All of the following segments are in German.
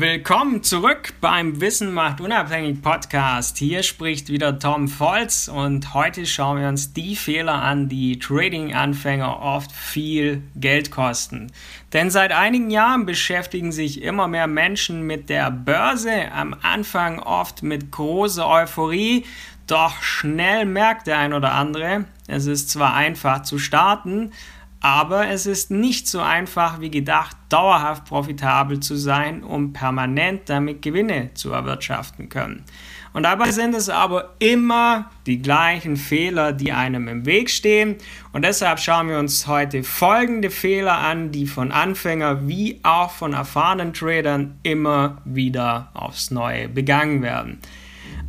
Willkommen zurück beim Wissen macht unabhängig Podcast. Hier spricht wieder Tom Volz und heute schauen wir uns die Fehler an, die Trading-Anfänger oft viel Geld kosten. Denn seit einigen Jahren beschäftigen sich immer mehr Menschen mit der Börse, am Anfang oft mit großer Euphorie, doch schnell merkt der ein oder andere, es ist zwar einfach zu starten, aber es ist nicht so einfach wie gedacht, dauerhaft profitabel zu sein, um permanent damit Gewinne zu erwirtschaften können. Und dabei sind es aber immer die gleichen Fehler, die einem im Weg stehen. Und deshalb schauen wir uns heute folgende Fehler an, die von Anfängern wie auch von erfahrenen Tradern immer wieder aufs Neue begangen werden.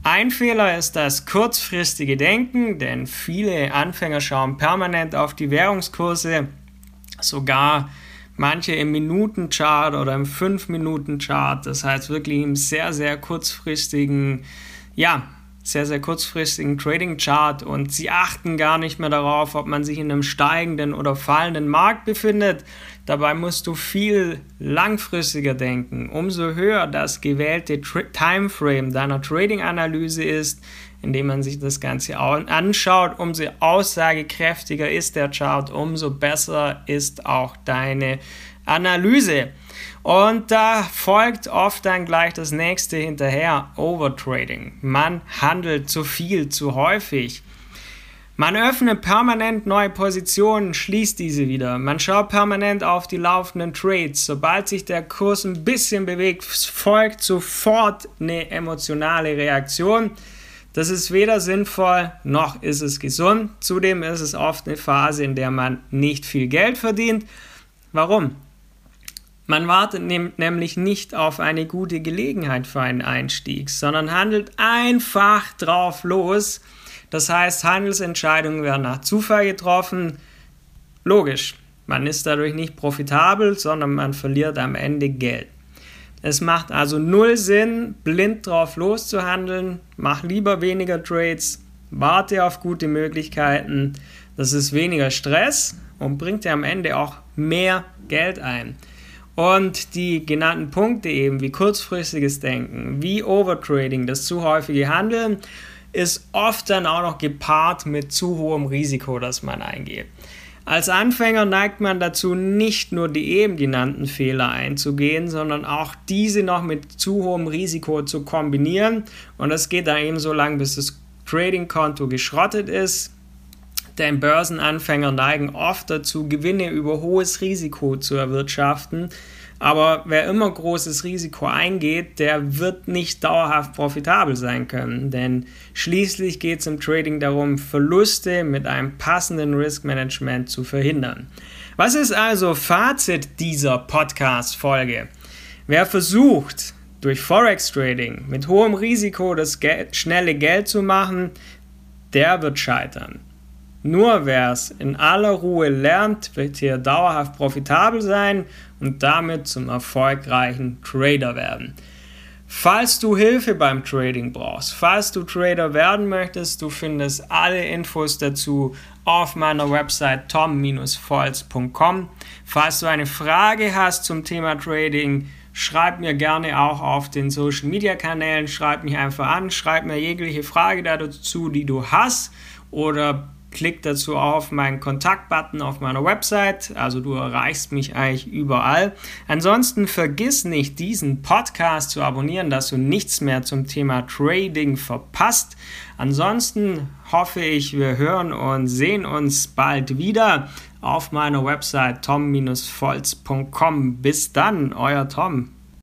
Ein Fehler ist das kurzfristige Denken, denn viele Anfänger schauen permanent auf die Währungskurse, sogar manche im Minutenchart oder im 5-Minuten-Chart, das heißt wirklich im sehr, sehr kurzfristigen, ja, sehr, sehr kurzfristigen Trading-Chart und sie achten gar nicht mehr darauf, ob man sich in einem steigenden oder fallenden Markt befindet. Dabei musst du viel langfristiger denken. Umso höher das gewählte Timeframe deiner Trading-Analyse ist, indem man sich das Ganze anschaut, umso aussagekräftiger ist der Chart, umso besser ist auch deine Analyse. Und da folgt oft dann gleich das nächste hinterher, Overtrading. Man handelt zu viel, zu häufig. Man öffnet permanent neue Positionen, schließt diese wieder. Man schaut permanent auf die laufenden Trades. Sobald sich der Kurs ein bisschen bewegt, folgt sofort eine emotionale Reaktion. Das ist weder sinnvoll noch ist es gesund. Zudem ist es oft eine Phase, in der man nicht viel Geld verdient. Warum? Man wartet nämlich nicht auf eine gute Gelegenheit für einen Einstieg, sondern handelt einfach drauf los. Das heißt, Handelsentscheidungen werden nach Zufall getroffen. Logisch, man ist dadurch nicht profitabel, sondern man verliert am Ende Geld. Es macht also null Sinn, blind drauf loszuhandeln. Mach lieber weniger Trades, warte auf gute Möglichkeiten. Das ist weniger Stress und bringt dir am Ende auch mehr Geld ein. Und die genannten Punkte eben wie kurzfristiges Denken, wie Overtrading, das zu häufige Handeln, ist oft dann auch noch gepaart mit zu hohem Risiko, das man eingeht. Als Anfänger neigt man dazu, nicht nur die eben genannten Fehler einzugehen, sondern auch diese noch mit zu hohem Risiko zu kombinieren. Und das geht dann eben so lange, bis das Trading-Konto geschrottet ist. Denn Börsenanfänger neigen oft dazu, Gewinne über hohes Risiko zu erwirtschaften. Aber wer immer großes Risiko eingeht, der wird nicht dauerhaft profitabel sein können. Denn schließlich geht es im Trading darum, Verluste mit einem passenden Risk Management zu verhindern. Was ist also Fazit dieser Podcast-Folge? Wer versucht, durch Forex Trading mit hohem Risiko das Geld, schnelle Geld zu machen, der wird scheitern. Nur wer es in aller Ruhe lernt, wird hier dauerhaft profitabel sein und damit zum erfolgreichen Trader werden. Falls du Hilfe beim Trading brauchst, falls du Trader werden möchtest, du findest alle Infos dazu auf meiner Website tom-volz.com. Falls du eine Frage hast zum Thema Trading, schreib mir gerne auch auf den Social Media Kanälen, schreib mich einfach an, schreib mir jegliche Frage dazu, die du hast oder Klick dazu auf meinen Kontaktbutton auf meiner Website. Also du erreichst mich eigentlich überall. Ansonsten vergiss nicht, diesen Podcast zu abonnieren, dass du nichts mehr zum Thema Trading verpasst. Ansonsten hoffe ich, wir hören und sehen uns bald wieder auf meiner Website tom-volz.com. Bis dann, euer Tom.